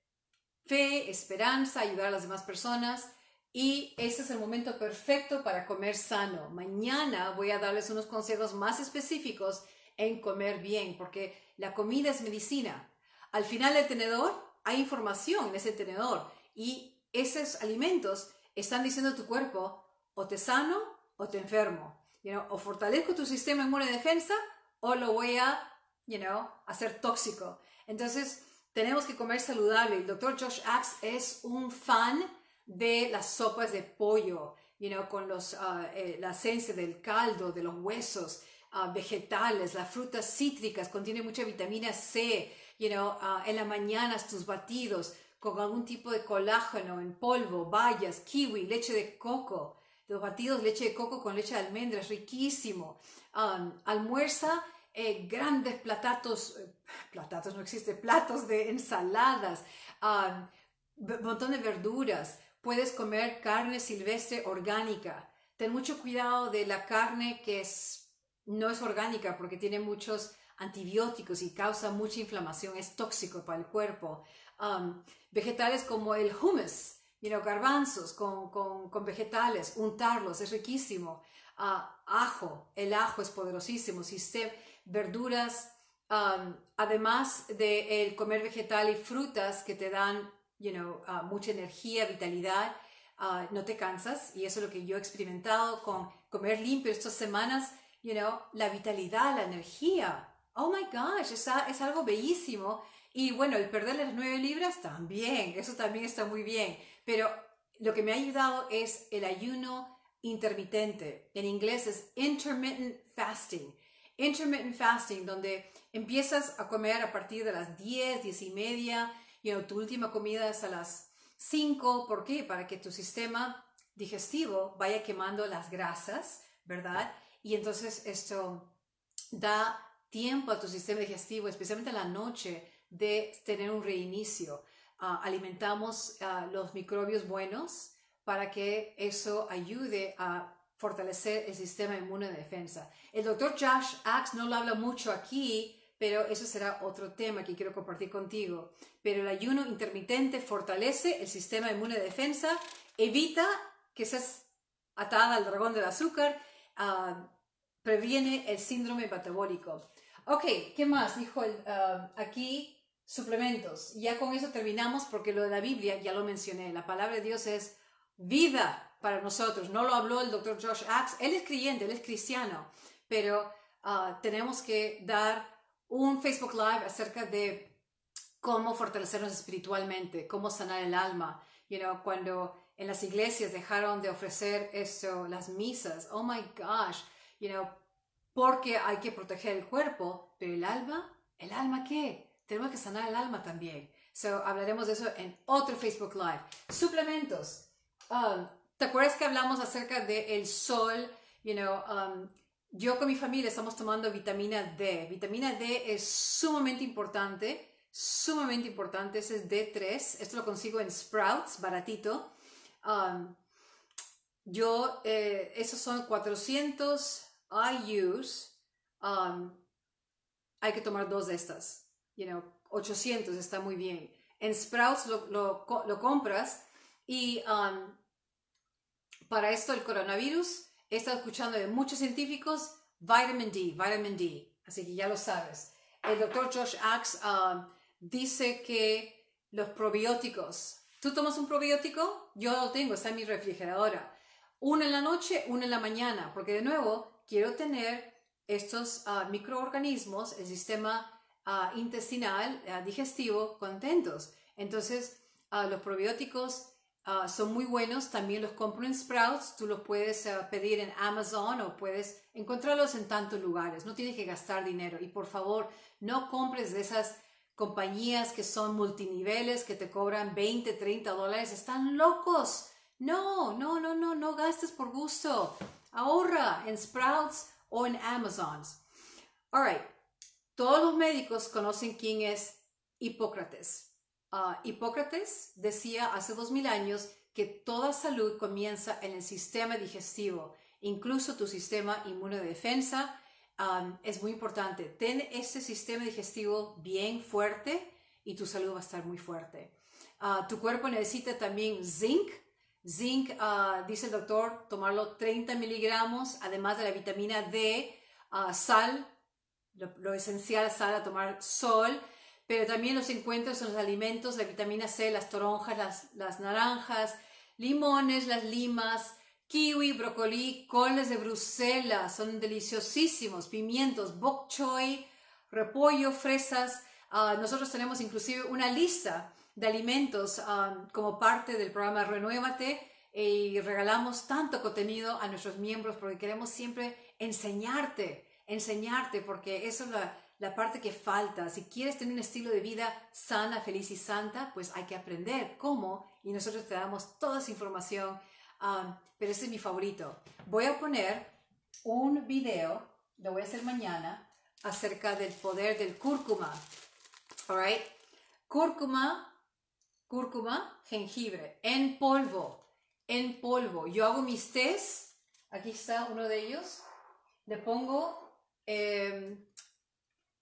fe, esperanza, ayudar a las demás personas. Y ese es el momento perfecto para comer sano. Mañana voy a darles unos consejos más específicos en comer bien, porque la comida es medicina. Al final del tenedor hay información en ese tenedor y esos alimentos están diciendo a tu cuerpo o te sano o te enfermo. o fortalezco tu sistema inmune de defensa o lo voy a you know, hacer tóxico. Entonces, tenemos que comer saludable. El doctor Josh Axe es un fan de las sopas de pollo, you know, con los, uh, eh, la esencia del caldo, de los huesos. Ah, vegetales, las frutas cítricas, contiene mucha vitamina C, you know, uh, en las mañanas tus batidos con algún tipo de colágeno en polvo, bayas, kiwi, leche de coco, los batidos leche de coco con leche de almendras, riquísimo. Um, almuerza eh, grandes platatos, eh, platatos no existe, platos de ensaladas, un um, montón de verduras. Puedes comer carne silvestre orgánica. Ten mucho cuidado de la carne que es no es orgánica porque tiene muchos antibióticos y causa mucha inflamación, es tóxico para el cuerpo. Um, vegetales como el hummus, you know, garbanzos con, con, vegetales, untarlos, es riquísimo. Uh, ajo, el ajo es poderosísimo. Si verduras, um, además de el comer vegetal y frutas que te dan you know, uh, mucha energía, vitalidad, uh, no te cansas y eso es lo que yo he experimentado con comer limpio estas semanas you know, la vitalidad, la energía. Oh my gosh, es, es algo bellísimo. Y bueno, el perder las nueve libras también, eso también está muy bien. Pero lo que me ha ayudado es el ayuno intermitente. En inglés es intermittent fasting. Intermittent fasting, donde empiezas a comer a partir de las 10, 10 y media, y tu última comida es a las 5. ¿Por qué? Para que tu sistema digestivo vaya quemando las grasas, ¿verdad? Y entonces esto da tiempo a tu sistema digestivo, especialmente en la noche, de tener un reinicio. Ah, alimentamos ah, los microbios buenos para que eso ayude a fortalecer el sistema inmune de defensa. El doctor Josh Axe no lo habla mucho aquí, pero eso será otro tema que quiero compartir contigo. Pero el ayuno intermitente fortalece el sistema inmune de defensa, evita que seas atada al dragón del azúcar, ah, previene el síndrome metabólico. Ok, ¿qué más? Dijo aquí suplementos. Ya con eso terminamos porque lo de la Biblia ya lo mencioné. La palabra de Dios es vida para nosotros. No lo habló el doctor Josh Axe. Él es creyente, él es cristiano, pero ah, tenemos que dar un Facebook Live acerca de cómo fortalecernos espiritualmente, cómo sanar el alma. You know, cuando en las iglesias dejaron de ofrecer eso, las misas, oh my gosh, you know, porque hay que proteger el cuerpo, pero el alma, ¿el alma qué? Tenemos que sanar el alma también. So, hablaremos de eso en otro Facebook Live. Suplementos. Um, ¿Te acuerdas que hablamos acerca del el sol? You know, um, yo con mi familia estamos tomando vitamina D. Vitamina D es sumamente importante, sumamente importante. Ese es D3. Esto lo consigo en Sprouts, baratito. Um, yo, eh, esos son 400 IUs. Um, hay que tomar dos de estas. You know, 800 está muy bien. En Sprouts lo, lo, compras y um, para esto el coronavirus He estado escuchando de muchos científicos, vitamin D, vitamin D, así que ya lo sabes. El doctor Josh Axe um, dice que los probióticos, ¿tú tomas un probiótico? Yo lo tengo, está en mi refrigeradora. Uno en la noche, uno en la mañana, porque de nuevo quiero tener estos uh, microorganismos, el sistema uh, intestinal, uh, digestivo, contentos. Entonces, los probióticos Ah, son muy buenos, también los compro en Sprouts, tú los puedes ah, pedir en Amazon o puedes encontrarlos en tantos lugares, no tienes que gastar dinero y por favor no compres de esas compañías que son multiniveles que te cobran 20, 30 dólares, están locos. No, no, no, no, no gastes por gusto. Ahorra en Sprouts o en Amazon. Alright, todos los médicos conocen quién es Hipócrates. Ah, Hipócrates decía hace dos mil años que toda salud comienza en el sistema digestivo, incluso tu sistema inmunodefensa. Um, es muy importante. Ten ese sistema digestivo bien fuerte y tu salud va a estar muy fuerte. Ah, tu cuerpo necesita también zinc. Zinc, ah, dice el doctor, tomarlo 30 miligramos, además de la vitamina D, sal, lo, lo, esencial, sal a tomar sol, pero también los encuentros en los alimentos, la vitamina C, las toronjas, las, naranjas, limones, las limas, kiwi, brócoli, coles de Bruselas, son deliciosísimos, pimientos, bok choy, repollo, fresas. Ah, nosotros tenemos inclusive una lista de alimentos ah, como parte del programa Renuévate y regalamos tanto contenido a nuestros miembros porque queremos siempre enseñarte, enseñarte, porque eso es la, la parte que falta. Si quieres tener un estilo de vida sana, feliz y santa, pues hay que aprender cómo y nosotros te damos toda esa información. Um, pero ese es mi favorito. Voy a poner un video, lo voy a hacer mañana, acerca del poder del cúrcuma. Alright? Cúrcuma, cúrcuma, jengibre, en polvo, en polvo. Yo hago mis tés, aquí está uno de ellos, le pongo eh,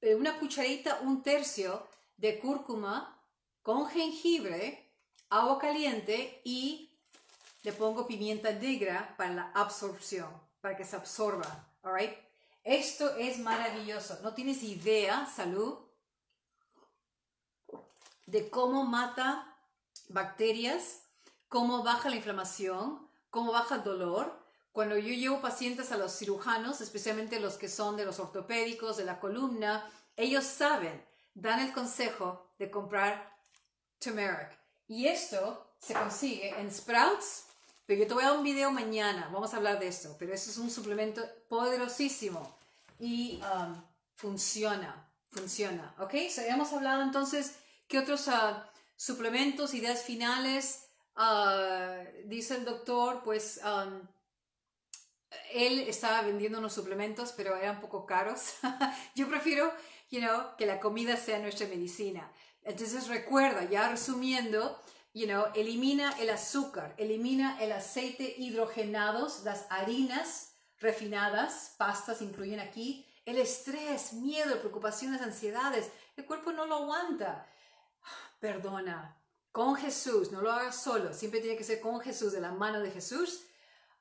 una cucharita, un tercio de cúrcuma con jengibre, agua caliente y le pongo pimienta negra para la absorción, para que se absorba. All Esto es maravilloso. No tienes idea, salud, de cómo mata bacterias, cómo baja la inflamación, cómo baja el dolor. Cuando yo llevo pacientes a los cirujanos, especialmente los que son de los ortopédicos, de la columna, ellos saben, dan el consejo de comprar turmeric. Y esto se consigue en Sprouts, pero yo te voy a dar un video mañana, vamos a hablar de esto, pero eso es un suplemento poderosísimo y um, funciona, funciona, ¿ok? hemos hablado entonces, ¿qué otros uh, suplementos, ideas finales? Uh, dice el doctor, pues um, él estaba vendiendo unos suplementos, pero eran poco caros. <laughs> Yo prefiero, you know, que la comida sea nuestra medicina. Entonces recuerda, ya resumiendo, you know, elimina el azúcar, elimina el aceite hidrogenados, las harinas refinadas, pastas incluyen aquí, el estrés, miedo, preocupaciones, ansiedades. El cuerpo no lo aguanta. Perdona, con Jesús, no lo hagas solo, siempre tiene que ser con Jesús, de la mano de Jesús.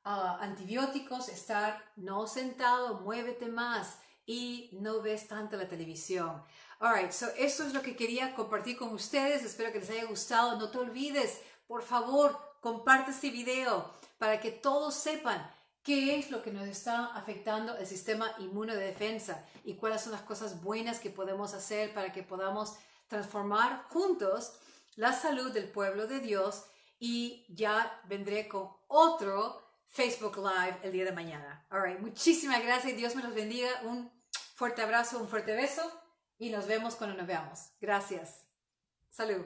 Antibióticos, estar no sentado, muévete más y no ves tanto la televisión. Alright, so eso es lo que quería compartir con ustedes. Espero que les haya gustado. No te olvides, por favor, comparte este video para que todos sepan qué es lo que nos está afectando el sistema inmunodefensa y cuáles son las cosas buenas que podemos hacer para que podamos transformar juntos la salud del pueblo de Dios y ya vendré con otro Facebook Live el día de mañana. Alright, muchísimas gracias. Dios me los bendiga. Un fuerte abrazo, un fuerte beso y nos vemos cuando nos veamos. Gracias. Salud.